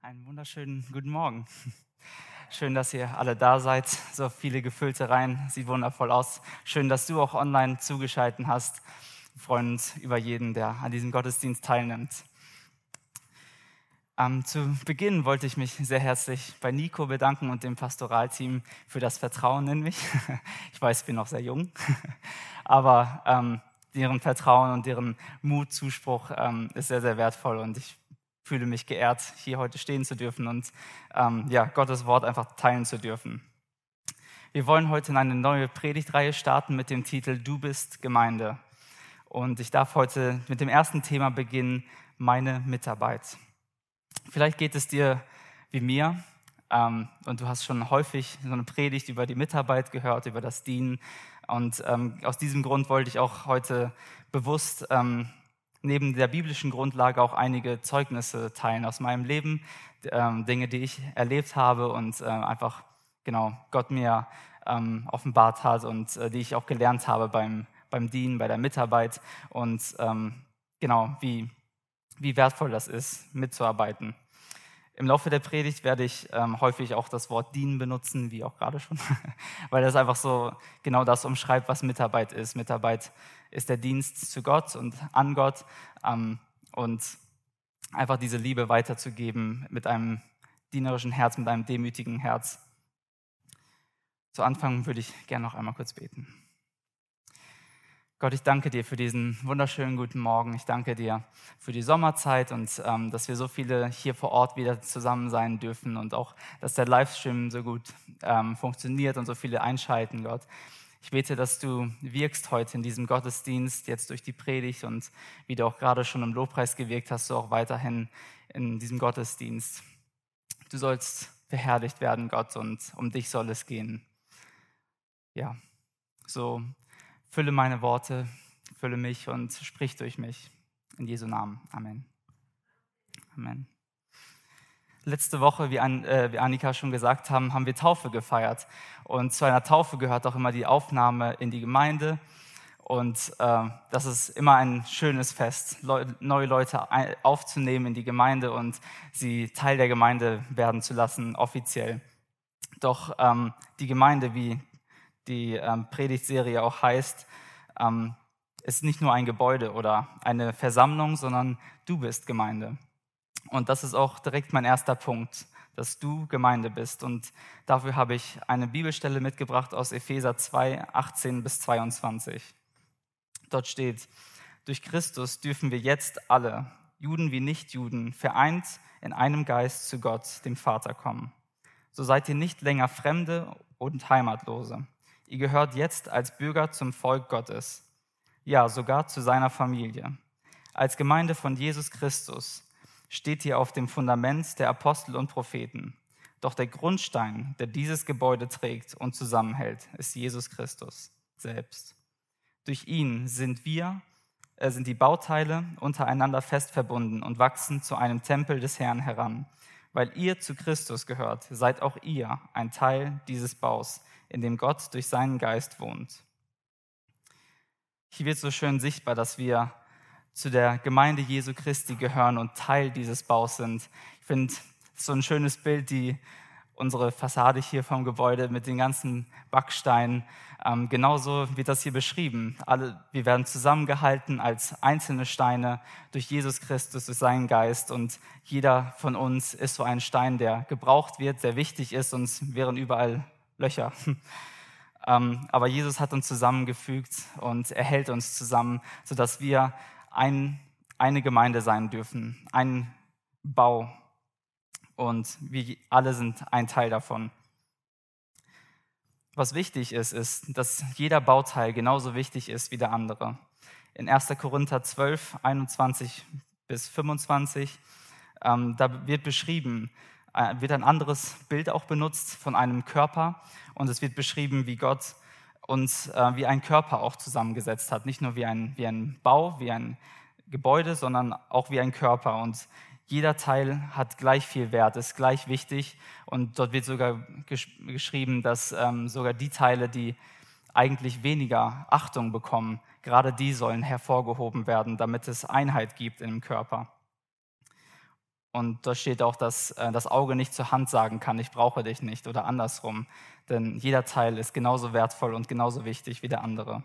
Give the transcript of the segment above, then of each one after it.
Einen wunderschönen guten Morgen. Schön, dass ihr alle da seid. So viele gefüllte Reihen, sieht wundervoll aus. Schön, dass du auch online zugeschaltet hast. Wir freuen uns über jeden, der an diesem Gottesdienst teilnimmt. Ähm, zu Beginn wollte ich mich sehr herzlich bei Nico bedanken und dem Pastoralteam für das Vertrauen in mich. Ich weiß, ich bin noch sehr jung, aber ähm, deren Vertrauen und deren Mut, Zuspruch ähm, ist sehr, sehr wertvoll und ich fühle mich geehrt, hier heute stehen zu dürfen und ähm, ja, Gottes Wort einfach teilen zu dürfen. Wir wollen heute in eine neue Predigtreihe starten mit dem Titel Du bist Gemeinde. Und ich darf heute mit dem ersten Thema beginnen, meine Mitarbeit. Vielleicht geht es dir wie mir ähm, und du hast schon häufig so eine Predigt über die Mitarbeit gehört, über das Dienen. Und ähm, aus diesem Grund wollte ich auch heute bewusst ähm, neben der biblischen Grundlage auch einige Zeugnisse teilen aus meinem Leben, ähm, Dinge, die ich erlebt habe und äh, einfach genau Gott mir ähm, offenbart hat und äh, die ich auch gelernt habe beim, beim Dienen, bei der Mitarbeit und ähm, genau, wie, wie wertvoll das ist, mitzuarbeiten. Im Laufe der Predigt werde ich ähm, häufig auch das Wort dienen benutzen, wie auch gerade schon, weil das einfach so genau das umschreibt, was Mitarbeit ist. Mitarbeit ist der Dienst zu Gott und an Gott ähm, und einfach diese Liebe weiterzugeben mit einem dienerischen Herz, mit einem demütigen Herz. Zu Anfang würde ich gerne noch einmal kurz beten. Gott, ich danke dir für diesen wunderschönen guten Morgen. Ich danke dir für die Sommerzeit und ähm, dass wir so viele hier vor Ort wieder zusammen sein dürfen und auch, dass der Livestream so gut ähm, funktioniert und so viele einschalten, Gott. Ich bete, dass du wirkst heute in diesem Gottesdienst, jetzt durch die Predigt und wie du auch gerade schon im Lobpreis gewirkt hast, so auch weiterhin in diesem Gottesdienst. Du sollst beherrlicht werden, Gott, und um dich soll es gehen. Ja, so Fülle meine Worte, fülle mich und sprich durch mich. In Jesu Namen. Amen. Amen. Letzte Woche, wie, An, äh, wie Annika schon gesagt haben, haben wir Taufe gefeiert. Und zu einer Taufe gehört auch immer die Aufnahme in die Gemeinde. Und äh, das ist immer ein schönes Fest, Leu neue Leute aufzunehmen in die Gemeinde und sie Teil der Gemeinde werden zu lassen, offiziell. Doch ähm, die Gemeinde, wie die ähm, Predigtserie auch heißt, ähm, ist nicht nur ein Gebäude oder eine Versammlung, sondern du bist Gemeinde. Und das ist auch direkt mein erster Punkt, dass du Gemeinde bist. Und dafür habe ich eine Bibelstelle mitgebracht aus Epheser 2, 18 bis 22. Dort steht, durch Christus dürfen wir jetzt alle, Juden wie Nichtjuden, vereint in einem Geist zu Gott, dem Vater, kommen. So seid ihr nicht länger Fremde und Heimatlose. Ihr gehört jetzt als Bürger zum Volk Gottes, ja sogar zu seiner Familie. Als Gemeinde von Jesus Christus steht ihr auf dem Fundament der Apostel und Propheten. Doch der Grundstein, der dieses Gebäude trägt und zusammenhält, ist Jesus Christus selbst. Durch ihn sind wir, äh, sind die Bauteile untereinander fest verbunden und wachsen zu einem Tempel des Herrn heran. Weil ihr zu Christus gehört, seid auch ihr ein Teil dieses Baus, in dem Gott durch seinen Geist wohnt. Hier wird so schön sichtbar, dass wir zu der Gemeinde Jesu Christi gehören und Teil dieses Baus sind. Ich finde so ein schönes Bild, die unsere Fassade hier vom Gebäude mit den ganzen Backsteinen. Ähm, genauso wird das hier beschrieben. Alle, wir werden zusammengehalten als einzelne Steine durch Jesus Christus, durch seinen Geist. Und jeder von uns ist so ein Stein, der gebraucht wird, der wichtig ist. Es wären überall Löcher. Ähm, aber Jesus hat uns zusammengefügt und er hält uns zusammen, sodass wir ein, eine Gemeinde sein dürfen, ein Bau. Und wir alle sind ein Teil davon. Was wichtig ist, ist, dass jeder Bauteil genauso wichtig ist wie der andere. In 1. Korinther 12, 21 bis 25, ähm, da wird beschrieben, äh, wird ein anderes Bild auch benutzt von einem Körper und es wird beschrieben, wie Gott uns äh, wie ein Körper auch zusammengesetzt hat. Nicht nur wie ein, wie ein Bau, wie ein Gebäude, sondern auch wie ein Körper. Und jeder Teil hat gleich viel Wert, ist gleich wichtig. Und dort wird sogar gesch geschrieben, dass ähm, sogar die Teile, die eigentlich weniger Achtung bekommen, gerade die sollen hervorgehoben werden, damit es Einheit gibt im Körper. Und da steht auch, dass äh, das Auge nicht zur Hand sagen kann, ich brauche dich nicht oder andersrum. Denn jeder Teil ist genauso wertvoll und genauso wichtig wie der andere.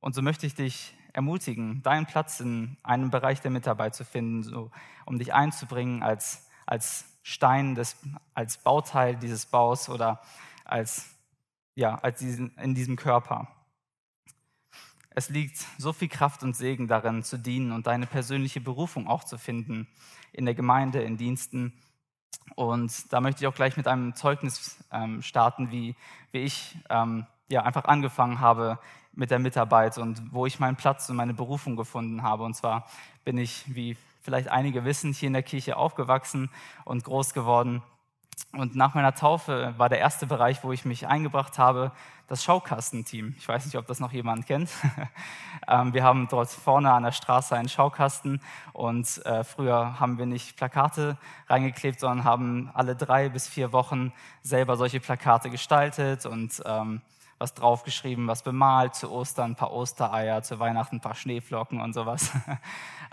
Und so möchte ich dich ermutigen, deinen Platz in einem Bereich der Mitarbeit zu finden, so, um dich einzubringen als, als Stein, des, als Bauteil dieses Baus oder als, ja, als diesen, in diesem Körper. Es liegt so viel Kraft und Segen darin, zu dienen und deine persönliche Berufung auch zu finden in der Gemeinde, in Diensten. Und da möchte ich auch gleich mit einem Zeugnis ähm, starten, wie, wie ich ähm, ja, einfach angefangen habe mit der Mitarbeit und wo ich meinen Platz und meine Berufung gefunden habe. Und zwar bin ich, wie vielleicht einige wissen, hier in der Kirche aufgewachsen und groß geworden. Und nach meiner Taufe war der erste Bereich, wo ich mich eingebracht habe, das Schaukastenteam. Ich weiß nicht, ob das noch jemand kennt. Ähm, wir haben dort vorne an der Straße einen Schaukasten und äh, früher haben wir nicht Plakate reingeklebt, sondern haben alle drei bis vier Wochen selber solche Plakate gestaltet und ähm, was draufgeschrieben, was bemalt, zu Ostern ein paar Ostereier, zu Weihnachten ein paar Schneeflocken und sowas.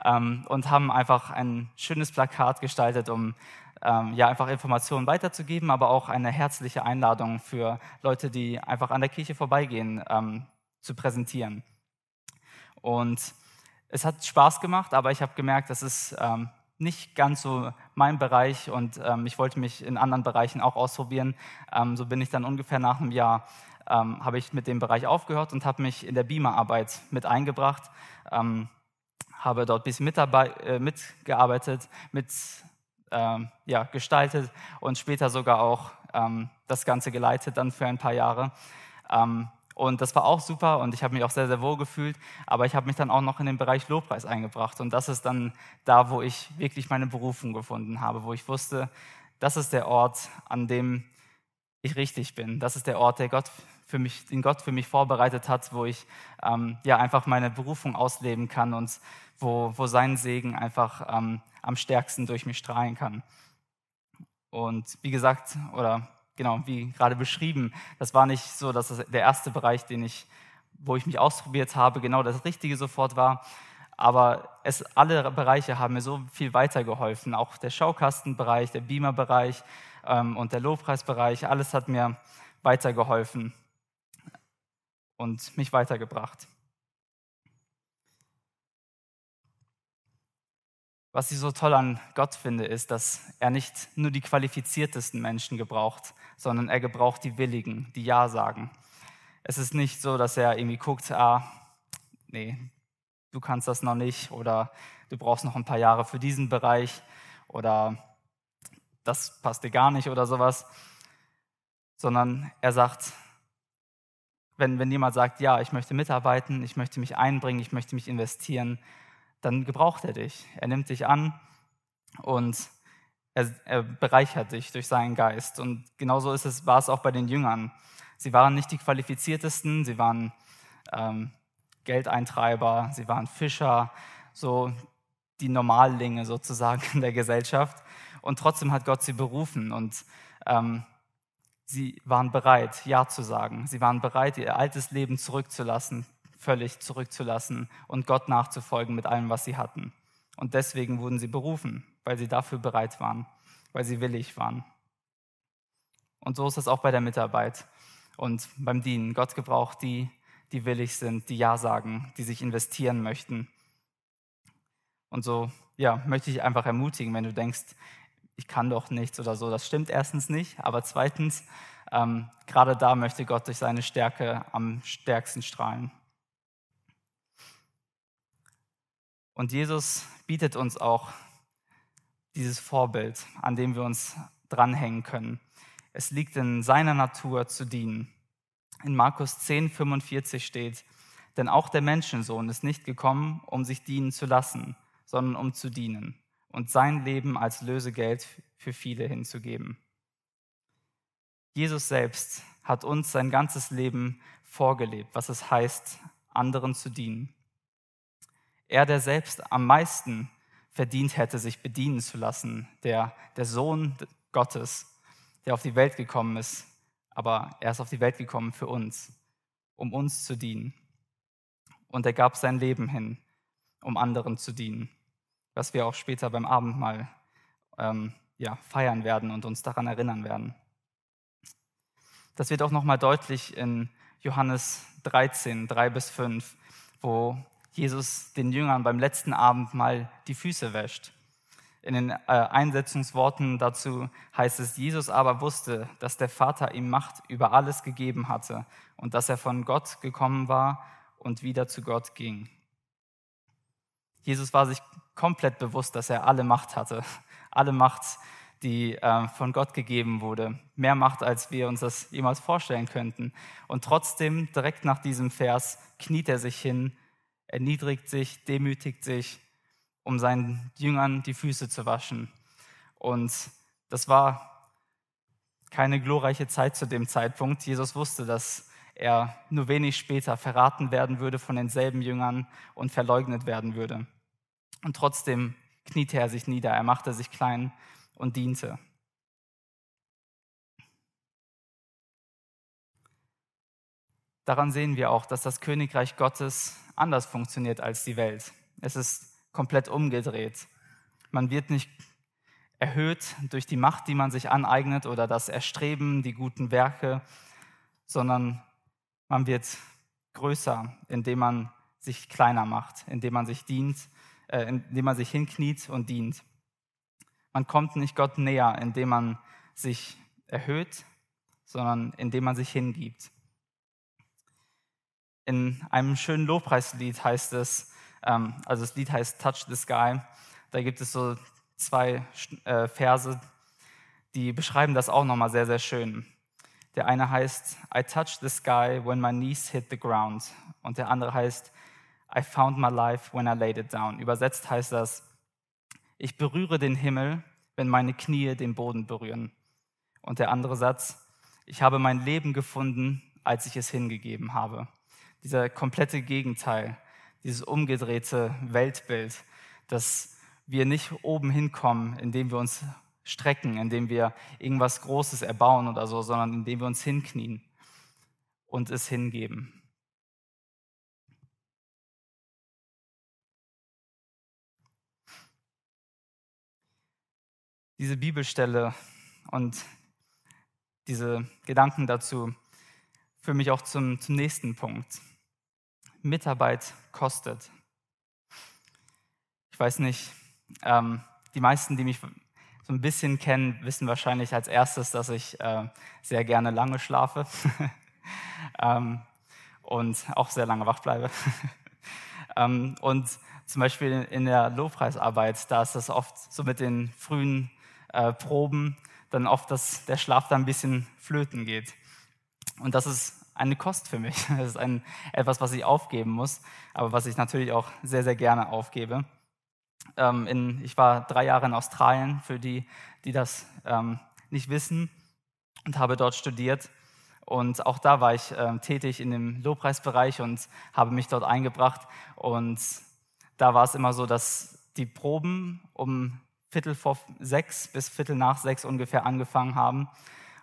Ähm, und haben einfach ein schönes Plakat gestaltet, um ähm, ja, einfach Informationen weiterzugeben, aber auch eine herzliche Einladung für Leute, die einfach an der Kirche vorbeigehen, ähm, zu präsentieren. Und es hat Spaß gemacht, aber ich habe gemerkt, das ist ähm, nicht ganz so mein Bereich und ähm, ich wollte mich in anderen Bereichen auch ausprobieren. Ähm, so bin ich dann ungefähr nach einem Jahr ähm, habe ich mit dem Bereich aufgehört und habe mich in der Beamer-Arbeit mit eingebracht, habe dort ein bisschen äh, mitgearbeitet, mit ähm, ja, gestaltet und später sogar auch ähm, das Ganze geleitet dann für ein paar Jahre. Ähm, und das war auch super und ich habe mich auch sehr, sehr wohl gefühlt. Aber ich habe mich dann auch noch in den Bereich Lobpreis eingebracht. Und das ist dann da, wo ich wirklich meine Berufung gefunden habe, wo ich wusste, das ist der Ort, an dem ich richtig bin. Das ist der Ort, der Gott für mich, den Gott für mich vorbereitet hat, wo ich ähm, ja einfach meine Berufung ausleben kann und wo, wo sein Segen einfach ähm, am stärksten durch mich strahlen kann. Und wie gesagt, oder genau, wie gerade beschrieben, das war nicht so, dass das der erste Bereich, den ich, wo ich mich ausprobiert habe, genau das Richtige sofort war. Aber es, alle Bereiche haben mir so viel weitergeholfen. Auch der Schaukastenbereich, der Beamer-Bereich ähm, und der Lobpreisbereich, alles hat mir weitergeholfen und mich weitergebracht. Was ich so toll an Gott finde, ist, dass er nicht nur die qualifiziertesten Menschen gebraucht, sondern er gebraucht die Willigen, die Ja sagen. Es ist nicht so, dass er irgendwie guckt, ah, nee, du kannst das noch nicht oder du brauchst noch ein paar Jahre für diesen Bereich oder das passt dir gar nicht oder sowas, sondern er sagt, wenn, wenn jemand sagt, ja, ich möchte mitarbeiten, ich möchte mich einbringen, ich möchte mich investieren, dann gebraucht er dich. Er nimmt dich an und er, er bereichert dich durch seinen Geist. Und genauso ist es, war es auch bei den Jüngern. Sie waren nicht die qualifiziertesten, sie waren ähm, Geldeintreiber, sie waren Fischer, so die Normallinge sozusagen in der Gesellschaft. Und trotzdem hat Gott sie berufen und ähm, Sie waren bereit, Ja zu sagen. Sie waren bereit, ihr altes Leben zurückzulassen, völlig zurückzulassen und Gott nachzufolgen mit allem, was sie hatten. Und deswegen wurden sie berufen, weil sie dafür bereit waren, weil sie willig waren. Und so ist es auch bei der Mitarbeit und beim Dienen. Gott gebraucht die, die willig sind, die Ja sagen, die sich investieren möchten. Und so ja, möchte ich einfach ermutigen, wenn du denkst, ich kann doch nichts oder so. Das stimmt erstens nicht, aber zweitens, ähm, gerade da möchte Gott durch seine Stärke am stärksten strahlen. Und Jesus bietet uns auch dieses Vorbild, an dem wir uns dranhängen können. Es liegt in seiner Natur zu dienen. In Markus 10, 45 steht, denn auch der Menschensohn ist nicht gekommen, um sich dienen zu lassen, sondern um zu dienen und sein Leben als Lösegeld für viele hinzugeben. Jesus selbst hat uns sein ganzes Leben vorgelebt, was es heißt, anderen zu dienen. Er, der selbst am meisten verdient hätte, sich bedienen zu lassen, der, der Sohn Gottes, der auf die Welt gekommen ist, aber er ist auf die Welt gekommen für uns, um uns zu dienen. Und er gab sein Leben hin, um anderen zu dienen was wir auch später beim Abendmahl ähm, ja, feiern werden und uns daran erinnern werden. Das wird auch nochmal deutlich in Johannes 13, 3 bis 5, wo Jesus den Jüngern beim letzten Abendmahl die Füße wäscht. In den äh, Einsetzungsworten dazu heißt es, Jesus aber wusste, dass der Vater ihm Macht über alles gegeben hatte und dass er von Gott gekommen war und wieder zu Gott ging. Jesus war sich komplett bewusst, dass er alle Macht hatte, alle Macht, die äh, von Gott gegeben wurde, mehr Macht, als wir uns das jemals vorstellen könnten. Und trotzdem, direkt nach diesem Vers, kniet er sich hin, erniedrigt sich, demütigt sich, um seinen Jüngern die Füße zu waschen. Und das war keine glorreiche Zeit zu dem Zeitpunkt. Jesus wusste, dass er nur wenig später verraten werden würde von denselben Jüngern und verleugnet werden würde. Und trotzdem kniete er sich nieder, er machte sich klein und diente. Daran sehen wir auch, dass das Königreich Gottes anders funktioniert als die Welt. Es ist komplett umgedreht. Man wird nicht erhöht durch die Macht, die man sich aneignet oder das Erstreben, die guten Werke, sondern man wird größer, indem man sich kleiner macht, indem man sich dient, äh, indem man sich hinkniet und dient. Man kommt nicht Gott näher, indem man sich erhöht, sondern indem man sich hingibt. In einem schönen Lobpreislied heißt es, ähm, also das Lied heißt Touch the Sky, da gibt es so zwei äh, Verse, die beschreiben das auch nochmal sehr, sehr schön. Der eine heißt, I touched the sky when my knees hit the ground. Und der andere heißt, I found my life when I laid it down. Übersetzt heißt das, ich berühre den Himmel, wenn meine Knie den Boden berühren. Und der andere Satz, ich habe mein Leben gefunden, als ich es hingegeben habe. Dieser komplette Gegenteil, dieses umgedrehte Weltbild, dass wir nicht oben hinkommen, indem wir uns strecken, indem wir irgendwas Großes erbauen oder so, sondern indem wir uns hinknien und es hingeben. diese Bibelstelle und diese Gedanken dazu führen mich auch zum, zum nächsten Punkt. Mitarbeit kostet. Ich weiß nicht, ähm, die meisten, die mich so ein bisschen kennen, wissen wahrscheinlich als erstes, dass ich äh, sehr gerne lange schlafe ähm, und auch sehr lange wach bleibe. ähm, und zum Beispiel in der Lobpreisarbeit, da ist das oft so mit den frühen äh, Proben dann oft, dass der Schlaf da ein bisschen flöten geht. Und das ist eine Kost für mich. Das ist ein, etwas, was ich aufgeben muss, aber was ich natürlich auch sehr, sehr gerne aufgebe. Ähm, in, ich war drei Jahre in Australien, für die, die das ähm, nicht wissen, und habe dort studiert. Und auch da war ich ähm, tätig in dem Lobpreisbereich und habe mich dort eingebracht. Und da war es immer so, dass die Proben um Viertel vor sechs bis Viertel nach sechs ungefähr angefangen haben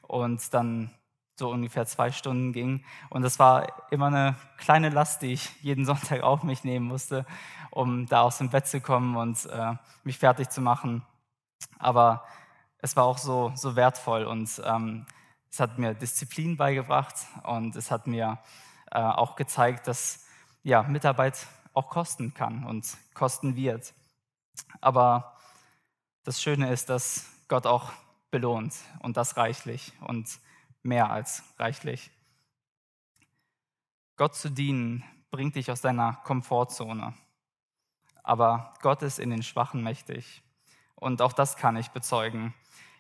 und dann so ungefähr zwei Stunden ging. Und das war immer eine kleine Last, die ich jeden Sonntag auf mich nehmen musste, um da aus dem Bett zu kommen und äh, mich fertig zu machen. Aber es war auch so, so wertvoll und ähm, es hat mir Disziplin beigebracht und es hat mir äh, auch gezeigt, dass ja, Mitarbeit auch kosten kann und kosten wird. Aber das Schöne ist, dass Gott auch belohnt und das reichlich und mehr als reichlich. Gott zu dienen bringt dich aus deiner Komfortzone. Aber Gott ist in den Schwachen mächtig. Und auch das kann ich bezeugen.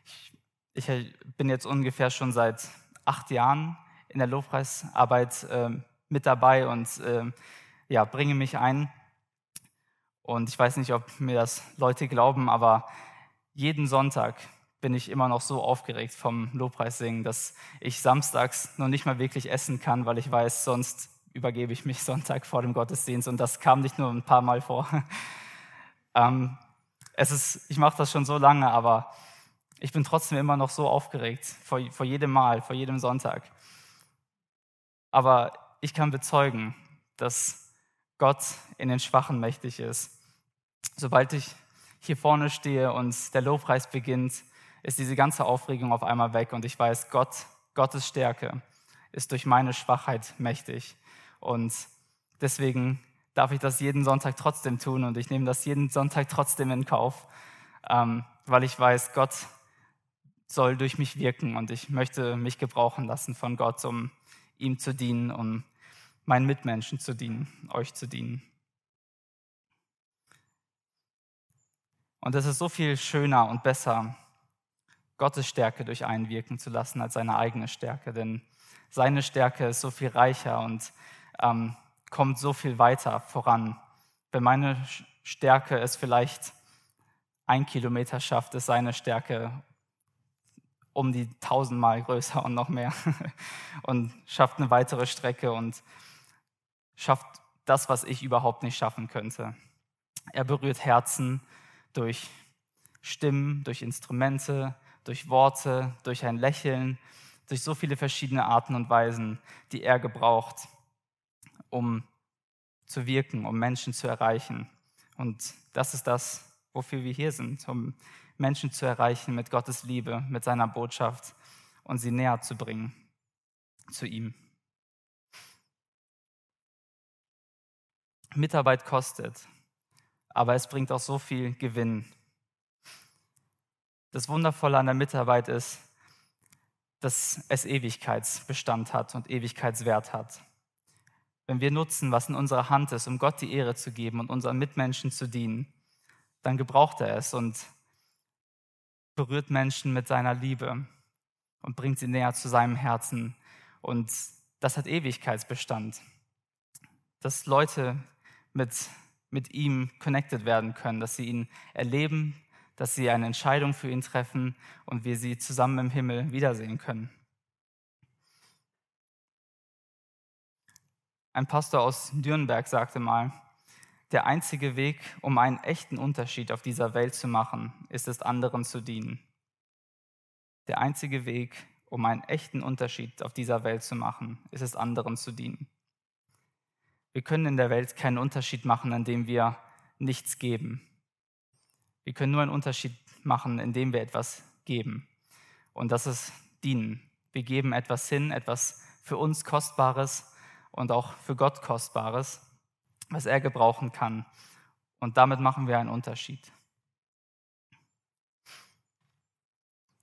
Ich, ich bin jetzt ungefähr schon seit acht Jahren in der Lobpreisarbeit äh, mit dabei und äh, ja, bringe mich ein. Und ich weiß nicht, ob mir das Leute glauben, aber jeden Sonntag bin ich immer noch so aufgeregt vom Lobpreissingen, dass ich samstags noch nicht mal wirklich essen kann, weil ich weiß, sonst übergebe ich mich Sonntag vor dem Gottesdienst und das kam nicht nur ein paar Mal vor. ähm, es ist, ich mache das schon so lange, aber ich bin trotzdem immer noch so aufgeregt vor, vor jedem Mal, vor jedem Sonntag. Aber ich kann bezeugen, dass Gott in den Schwachen mächtig ist. Sobald ich hier vorne stehe und der Lobpreis beginnt, ist diese ganze Aufregung auf einmal weg und ich weiß, Gott, Gottes Stärke ist durch meine Schwachheit mächtig. Und deswegen darf ich das jeden Sonntag trotzdem tun und ich nehme das jeden Sonntag trotzdem in Kauf, ähm, weil ich weiß, Gott soll durch mich wirken und ich möchte mich gebrauchen lassen von Gott, um ihm zu dienen, um meinen Mitmenschen zu dienen, euch zu dienen. Und es ist so viel schöner und besser, Gottes Stärke durch einen wirken zu lassen als seine eigene Stärke, denn seine Stärke ist so viel reicher und ähm, kommt so viel weiter voran. Wenn meine Stärke es vielleicht ein Kilometer schafft, ist seine Stärke um die tausendmal größer und noch mehr und schafft eine weitere Strecke und schafft das, was ich überhaupt nicht schaffen könnte. Er berührt Herzen durch Stimmen, durch Instrumente, durch Worte, durch ein Lächeln, durch so viele verschiedene Arten und Weisen, die er gebraucht, um zu wirken, um Menschen zu erreichen. Und das ist das, wofür wir hier sind, um Menschen zu erreichen mit Gottes Liebe, mit seiner Botschaft und sie näher zu bringen zu ihm. Mitarbeit kostet, aber es bringt auch so viel Gewinn. Das Wundervolle an der Mitarbeit ist, dass es Ewigkeitsbestand hat und Ewigkeitswert hat. Wenn wir nutzen, was in unserer Hand ist, um Gott die Ehre zu geben und unseren Mitmenschen zu dienen, dann gebraucht er es und berührt Menschen mit seiner Liebe und bringt sie näher zu seinem Herzen. Und das hat Ewigkeitsbestand. Dass Leute mit, mit ihm connected werden können, dass sie ihn erleben, dass sie eine Entscheidung für ihn treffen und wir sie zusammen im Himmel wiedersehen können. Ein Pastor aus Dürnberg sagte mal, der einzige Weg, um einen echten Unterschied auf dieser Welt zu machen, ist es, anderen zu dienen. Der einzige Weg, um einen echten Unterschied auf dieser Welt zu machen, ist es, anderen zu dienen. Wir können in der Welt keinen Unterschied machen, indem wir nichts geben. Wir können nur einen Unterschied machen, indem wir etwas geben. Und das ist dienen. Wir geben etwas hin, etwas für uns Kostbares und auch für Gott Kostbares was er gebrauchen kann. Und damit machen wir einen Unterschied.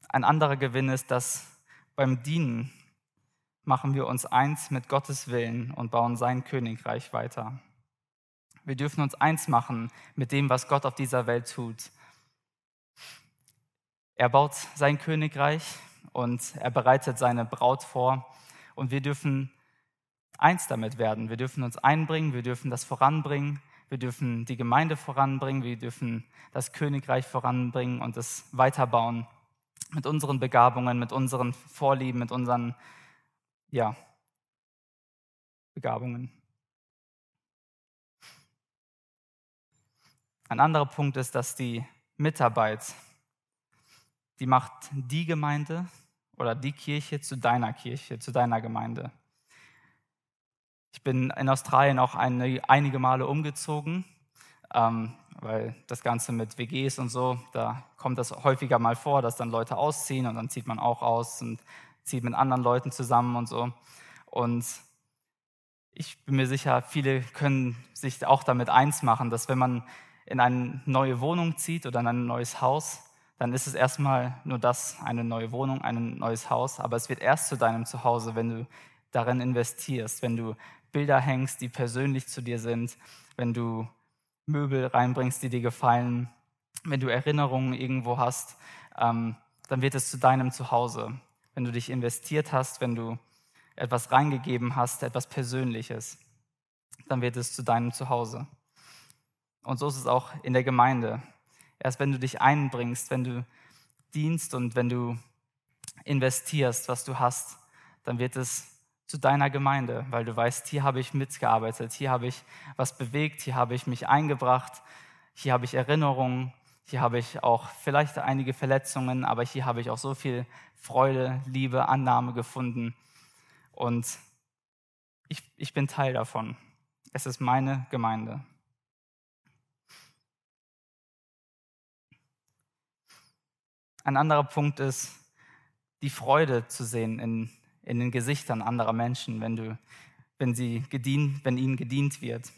Ein anderer Gewinn ist, dass beim Dienen machen wir uns eins mit Gottes Willen und bauen sein Königreich weiter. Wir dürfen uns eins machen mit dem, was Gott auf dieser Welt tut. Er baut sein Königreich und er bereitet seine Braut vor und wir dürfen eins damit werden. Wir dürfen uns einbringen, wir dürfen das voranbringen, wir dürfen die Gemeinde voranbringen, wir dürfen das Königreich voranbringen und es weiterbauen mit unseren Begabungen, mit unseren Vorlieben, mit unseren ja, Begabungen. Ein anderer Punkt ist, dass die Mitarbeit, die macht die Gemeinde oder die Kirche zu deiner Kirche, zu deiner Gemeinde. Ich bin in Australien auch eine, einige Male umgezogen, ähm, weil das Ganze mit WGs und so, da kommt das häufiger mal vor, dass dann Leute ausziehen und dann zieht man auch aus und zieht mit anderen Leuten zusammen und so. Und ich bin mir sicher, viele können sich auch damit eins machen, dass wenn man in eine neue Wohnung zieht oder in ein neues Haus, dann ist es erstmal nur das, eine neue Wohnung, ein neues Haus, aber es wird erst zu deinem Zuhause, wenn du darin investierst, wenn du Bilder hängst, die persönlich zu dir sind, wenn du Möbel reinbringst, die dir gefallen, wenn du Erinnerungen irgendwo hast, ähm, dann wird es zu deinem Zuhause. Wenn du dich investiert hast, wenn du etwas reingegeben hast, etwas Persönliches, dann wird es zu deinem Zuhause. Und so ist es auch in der Gemeinde. Erst wenn du dich einbringst, wenn du dienst und wenn du investierst, was du hast, dann wird es zu deiner Gemeinde, weil du weißt, hier habe ich mitgearbeitet, hier habe ich was bewegt, hier habe ich mich eingebracht, hier habe ich Erinnerungen, hier habe ich auch vielleicht einige Verletzungen, aber hier habe ich auch so viel Freude, Liebe, Annahme gefunden. Und ich, ich bin Teil davon. Es ist meine Gemeinde. Ein anderer Punkt ist, die Freude zu sehen in, in den Gesichtern anderer Menschen, wenn, du, wenn, sie gedient, wenn ihnen gedient wird.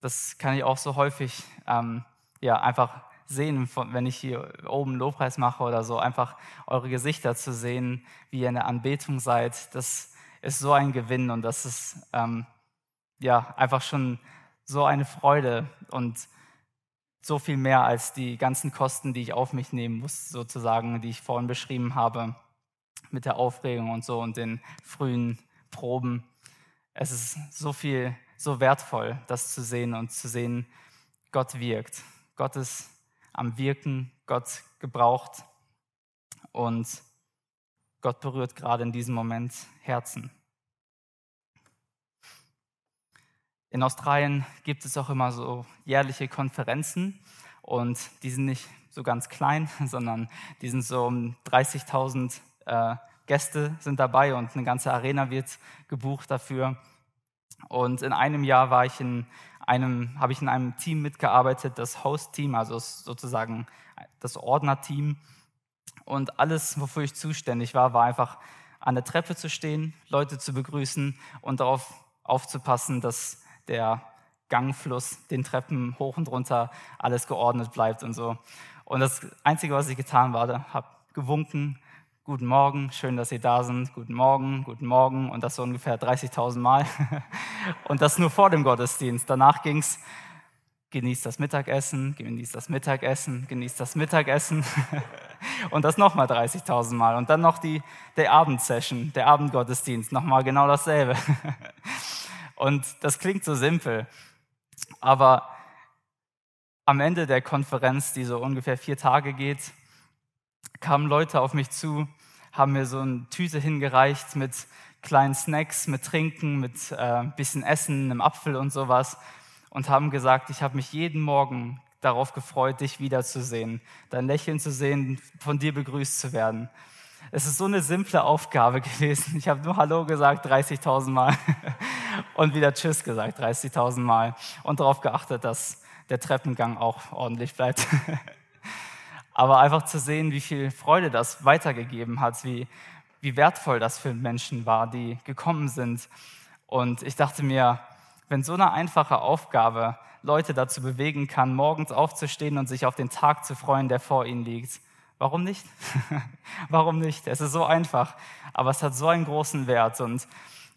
Das kann ich auch so häufig ähm, ja, einfach sehen, wenn ich hier oben Lobpreis mache oder so, einfach eure Gesichter zu sehen, wie ihr in der Anbetung seid, das ist so ein Gewinn und das ist ähm, ja einfach schon so eine Freude und so viel mehr als die ganzen Kosten, die ich auf mich nehmen muss, sozusagen, die ich vorhin beschrieben habe, mit der Aufregung und so und den frühen Proben. Es ist so viel, so wertvoll, das zu sehen und zu sehen, Gott wirkt. Gott ist am Wirken, Gott gebraucht und Gott berührt gerade in diesem Moment Herzen. In Australien gibt es auch immer so jährliche Konferenzen und die sind nicht so ganz klein, sondern die sind so um 30.000 äh, Gäste sind dabei und eine ganze Arena wird gebucht dafür. Und in einem Jahr war ich in einem, habe ich in einem Team mitgearbeitet, das Host-Team, also sozusagen das Ordner-Team. Und alles, wofür ich zuständig war, war einfach an der Treppe zu stehen, Leute zu begrüßen und darauf aufzupassen, dass der Gangfluss, den Treppen hoch und runter, alles geordnet bleibt und so. Und das Einzige, was ich getan war, habe gewunken, guten Morgen, schön, dass Sie da sind, guten Morgen, guten Morgen und das so ungefähr 30.000 Mal. Und das nur vor dem Gottesdienst. Danach ging es, genießt das Mittagessen, genießt das Mittagessen, genießt das Mittagessen und das nochmal 30.000 Mal. Und dann noch die, der Abendsession, der Abendgottesdienst, nochmal genau dasselbe. Und das klingt so simpel, aber am Ende der Konferenz, die so ungefähr vier Tage geht, kamen Leute auf mich zu, haben mir so eine Tüte hingereicht mit kleinen Snacks, mit Trinken, mit äh, ein bisschen Essen, einem Apfel und sowas und haben gesagt, ich habe mich jeden Morgen darauf gefreut, dich wiederzusehen, dein Lächeln zu sehen, von dir begrüßt zu werden. Es ist so eine simple Aufgabe gewesen. Ich habe nur Hallo gesagt 30.000 Mal und wieder Tschüss gesagt 30.000 Mal und darauf geachtet, dass der Treppengang auch ordentlich bleibt. Aber einfach zu sehen, wie viel Freude das weitergegeben hat, wie, wie wertvoll das für Menschen war, die gekommen sind. Und ich dachte mir, wenn so eine einfache Aufgabe Leute dazu bewegen kann, morgens aufzustehen und sich auf den Tag zu freuen, der vor ihnen liegt, warum nicht? warum nicht? Es ist so einfach, aber es hat so einen großen Wert. Und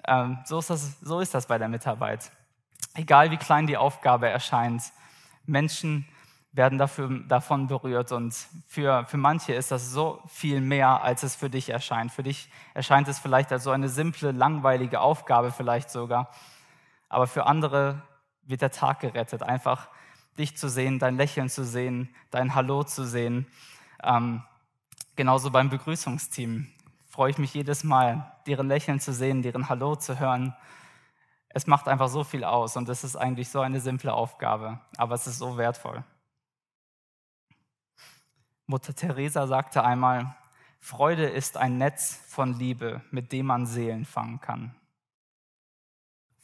ähm, so, ist das, so ist das bei der Mitarbeit. Egal wie klein die Aufgabe erscheint, Menschen werden dafür, davon berührt und für, für manche ist das so viel mehr, als es für dich erscheint. Für dich erscheint es vielleicht als so eine simple, langweilige Aufgabe vielleicht sogar, aber für andere wird der Tag gerettet, einfach dich zu sehen, dein Lächeln zu sehen, dein Hallo zu sehen. Ähm, genauso beim Begrüßungsteam freue ich mich jedes Mal, deren Lächeln zu sehen, deren Hallo zu hören. Es macht einfach so viel aus und es ist eigentlich so eine simple Aufgabe, aber es ist so wertvoll. Mutter Teresa sagte einmal, Freude ist ein Netz von Liebe, mit dem man Seelen fangen kann.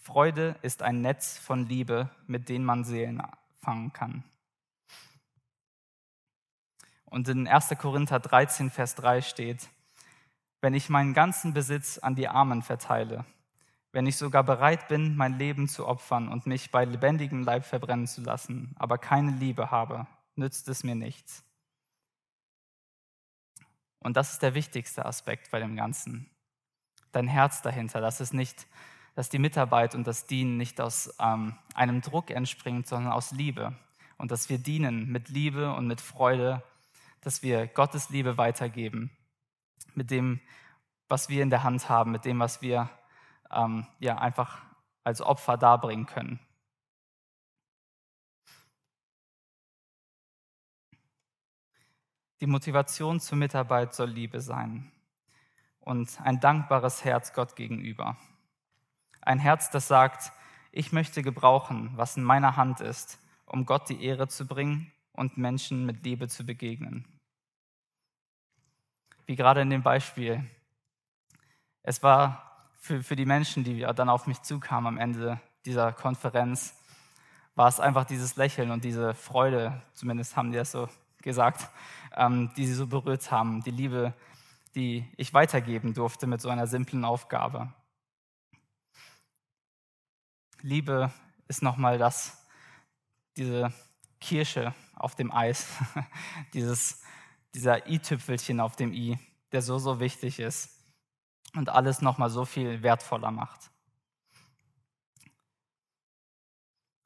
Freude ist ein Netz von Liebe, mit dem man Seelen fangen kann. Und in 1. Korinther 13, Vers 3 steht, wenn ich meinen ganzen Besitz an die Armen verteile, wenn ich sogar bereit bin, mein Leben zu opfern und mich bei lebendigem Leib verbrennen zu lassen, aber keine Liebe habe, nützt es mir nichts. Und das ist der wichtigste Aspekt bei dem Ganzen. Dein Herz dahinter, dass es nicht, dass die Mitarbeit und das Dienen nicht aus ähm, einem Druck entspringt, sondern aus Liebe. Und dass wir dienen mit Liebe und mit Freude, dass wir Gottes Liebe weitergeben mit dem, was wir in der Hand haben, mit dem, was wir ähm, ja, einfach als Opfer darbringen können. Die Motivation zur Mitarbeit soll Liebe sein und ein dankbares Herz Gott gegenüber. Ein Herz, das sagt, ich möchte gebrauchen, was in meiner Hand ist, um Gott die Ehre zu bringen und Menschen mit Liebe zu begegnen wie gerade in dem Beispiel. Es war für, für die Menschen, die dann auf mich zukamen am Ende dieser Konferenz, war es einfach dieses Lächeln und diese Freude, zumindest haben die das so gesagt, ähm, die sie so berührt haben. Die Liebe, die ich weitergeben durfte mit so einer simplen Aufgabe. Liebe ist nochmal das, diese Kirsche auf dem Eis, dieses, dieser i-Tüpfelchen auf dem i, der so, so wichtig ist und alles nochmal so viel wertvoller macht.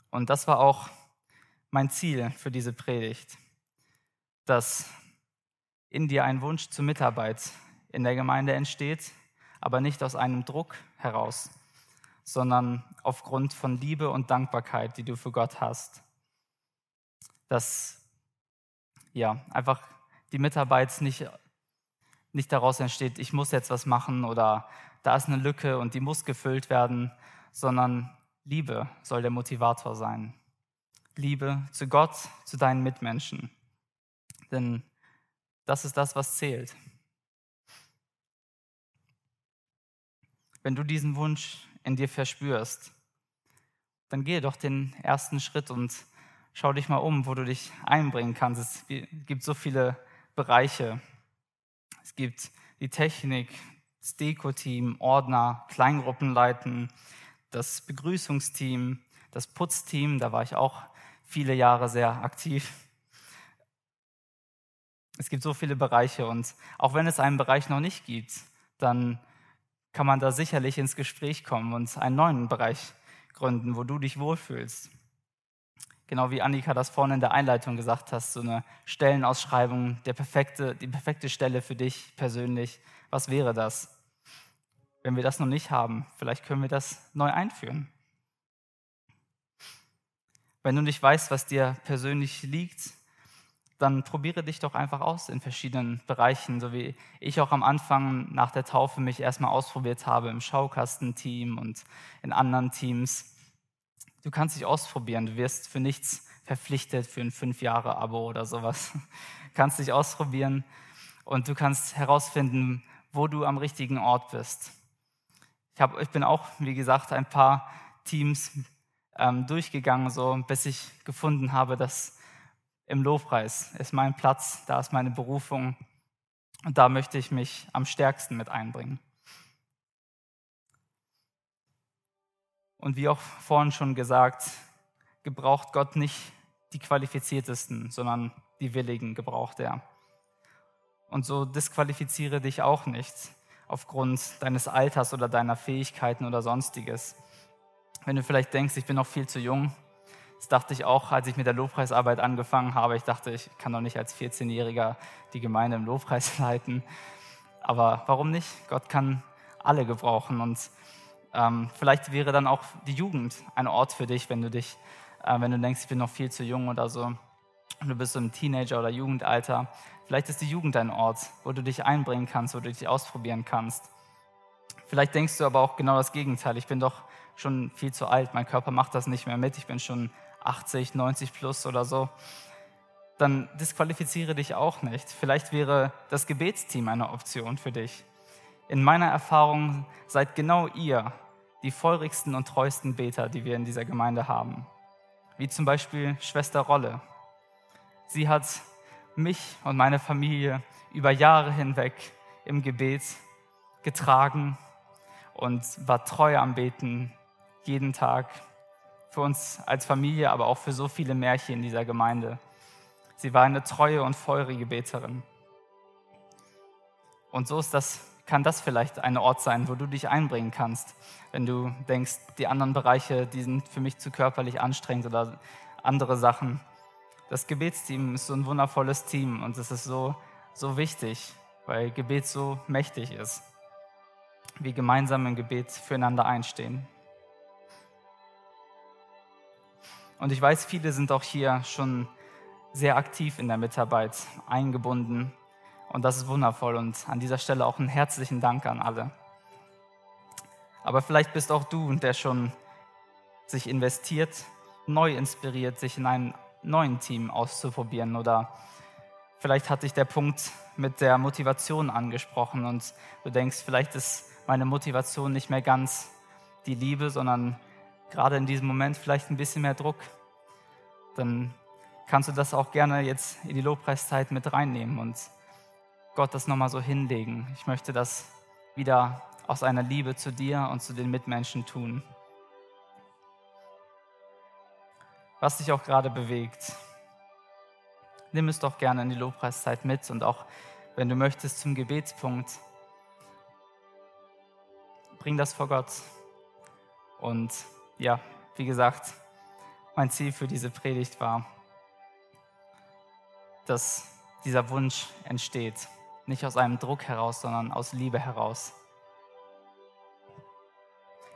Und das war auch mein Ziel für diese Predigt, dass in dir ein Wunsch zur Mitarbeit in der Gemeinde entsteht, aber nicht aus einem Druck heraus, sondern aufgrund von Liebe und Dankbarkeit, die du für Gott hast. Dass ja, einfach die Mitarbeit nicht, nicht daraus entsteht, ich muss jetzt was machen oder da ist eine Lücke und die muss gefüllt werden, sondern Liebe soll der Motivator sein. Liebe zu Gott, zu deinen Mitmenschen. Denn das ist das, was zählt. Wenn du diesen Wunsch in dir verspürst, dann gehe doch den ersten Schritt und schau dich mal um, wo du dich einbringen kannst. Es gibt so viele Bereiche. Es gibt die Technik, das Deko-Team, Ordner, Kleingruppenleiten, das Begrüßungsteam, das Putzteam, da war ich auch viele Jahre sehr aktiv. Es gibt so viele Bereiche und auch wenn es einen Bereich noch nicht gibt, dann kann man da sicherlich ins Gespräch kommen und einen neuen Bereich gründen, wo du dich wohlfühlst. Genau wie Annika das vorhin in der Einleitung gesagt hast, so eine Stellenausschreibung, der perfekte, die perfekte Stelle für dich persönlich. Was wäre das? Wenn wir das noch nicht haben, vielleicht können wir das neu einführen. Wenn du nicht weißt, was dir persönlich liegt, dann probiere dich doch einfach aus in verschiedenen Bereichen, so wie ich auch am Anfang nach der Taufe mich erstmal ausprobiert habe im Schaukastenteam und in anderen Teams. Du kannst dich ausprobieren, du wirst für nichts verpflichtet für ein fünf Jahre Abo oder sowas. Du kannst dich ausprobieren und du kannst herausfinden, wo du am richtigen Ort bist. Ich, hab, ich bin auch, wie gesagt, ein paar Teams ähm, durchgegangen, so bis ich gefunden habe, dass im Lobpreis ist mein Platz, da ist meine Berufung und da möchte ich mich am stärksten mit einbringen. Und wie auch vorhin schon gesagt, gebraucht Gott nicht die Qualifiziertesten, sondern die Willigen gebraucht er. Und so disqualifiziere dich auch nicht aufgrund deines Alters oder deiner Fähigkeiten oder sonstiges. Wenn du vielleicht denkst, ich bin noch viel zu jung, das dachte ich auch, als ich mit der Lobpreisarbeit angefangen habe. Ich dachte, ich kann doch nicht als 14-Jähriger die Gemeinde im Lobpreis leiten. Aber warum nicht? Gott kann alle gebrauchen. Und ähm, vielleicht wäre dann auch die Jugend ein Ort für dich, wenn du dich, äh, wenn du denkst, ich bin noch viel zu jung oder so. Du bist so im Teenager- oder Jugendalter. Vielleicht ist die Jugend ein Ort, wo du dich einbringen kannst, wo du dich ausprobieren kannst. Vielleicht denkst du aber auch genau das Gegenteil. Ich bin doch schon viel zu alt, mein Körper macht das nicht mehr mit, ich bin schon 80, 90 plus oder so, dann disqualifiziere dich auch nicht. Vielleicht wäre das Gebetsteam eine Option für dich. In meiner Erfahrung seid genau ihr die feurigsten und treuesten Beter, die wir in dieser Gemeinde haben. Wie zum Beispiel Schwester Rolle. Sie hat mich und meine Familie über Jahre hinweg im Gebet getragen und war treu am Beten jeden Tag für uns als Familie, aber auch für so viele Märchen in dieser Gemeinde. Sie war eine treue und feurige Beterin. Und so ist das, kann das vielleicht ein Ort sein, wo du dich einbringen kannst, wenn du denkst, die anderen Bereiche, die sind für mich zu körperlich anstrengend oder andere Sachen. Das Gebetsteam ist so ein wundervolles Team und es ist so, so wichtig, weil Gebet so mächtig ist. Wir gemeinsam im Gebet füreinander einstehen. Und ich weiß, viele sind auch hier schon sehr aktiv in der Mitarbeit eingebunden. Und das ist wundervoll. Und an dieser Stelle auch einen herzlichen Dank an alle. Aber vielleicht bist auch du, der schon sich investiert, neu inspiriert, sich in einem neuen Team auszuprobieren. Oder vielleicht hat dich der Punkt mit der Motivation angesprochen und du denkst, vielleicht ist meine Motivation nicht mehr ganz die Liebe, sondern gerade in diesem Moment vielleicht ein bisschen mehr Druck, dann kannst du das auch gerne jetzt in die Lobpreiszeit mit reinnehmen und Gott das nochmal so hinlegen. Ich möchte das wieder aus einer Liebe zu dir und zu den Mitmenschen tun. Was dich auch gerade bewegt, nimm es doch gerne in die Lobpreiszeit mit und auch wenn du möchtest zum Gebetspunkt, bring das vor Gott. Und ja, wie gesagt, mein Ziel für diese Predigt war, dass dieser Wunsch entsteht. Nicht aus einem Druck heraus, sondern aus Liebe heraus.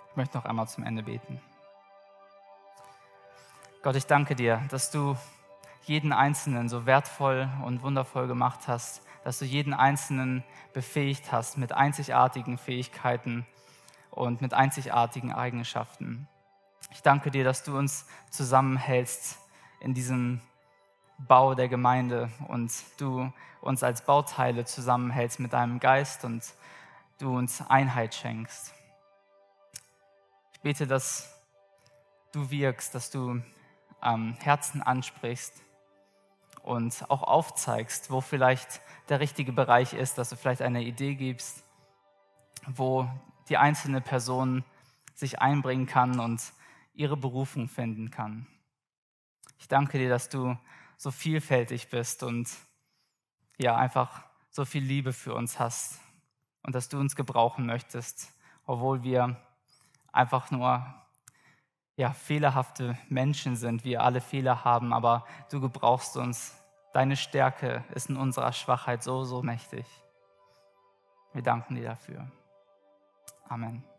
Ich möchte noch einmal zum Ende beten. Gott, ich danke dir, dass du jeden Einzelnen so wertvoll und wundervoll gemacht hast, dass du jeden Einzelnen befähigt hast mit einzigartigen Fähigkeiten und mit einzigartigen Eigenschaften. Ich danke dir, dass du uns zusammenhältst in diesem Bau der Gemeinde und du uns als Bauteile zusammenhältst mit deinem Geist und du uns Einheit schenkst. Ich bete, dass du wirkst, dass du ähm, Herzen ansprichst und auch aufzeigst, wo vielleicht der richtige Bereich ist, dass du vielleicht eine Idee gibst, wo die einzelne Person sich einbringen kann und ihre Berufung finden kann. Ich danke dir, dass du so vielfältig bist und ja, einfach so viel Liebe für uns hast und dass du uns gebrauchen möchtest, obwohl wir einfach nur ja, fehlerhafte Menschen sind, wir alle Fehler haben, aber du gebrauchst uns. Deine Stärke ist in unserer Schwachheit so, so mächtig. Wir danken dir dafür. Amen.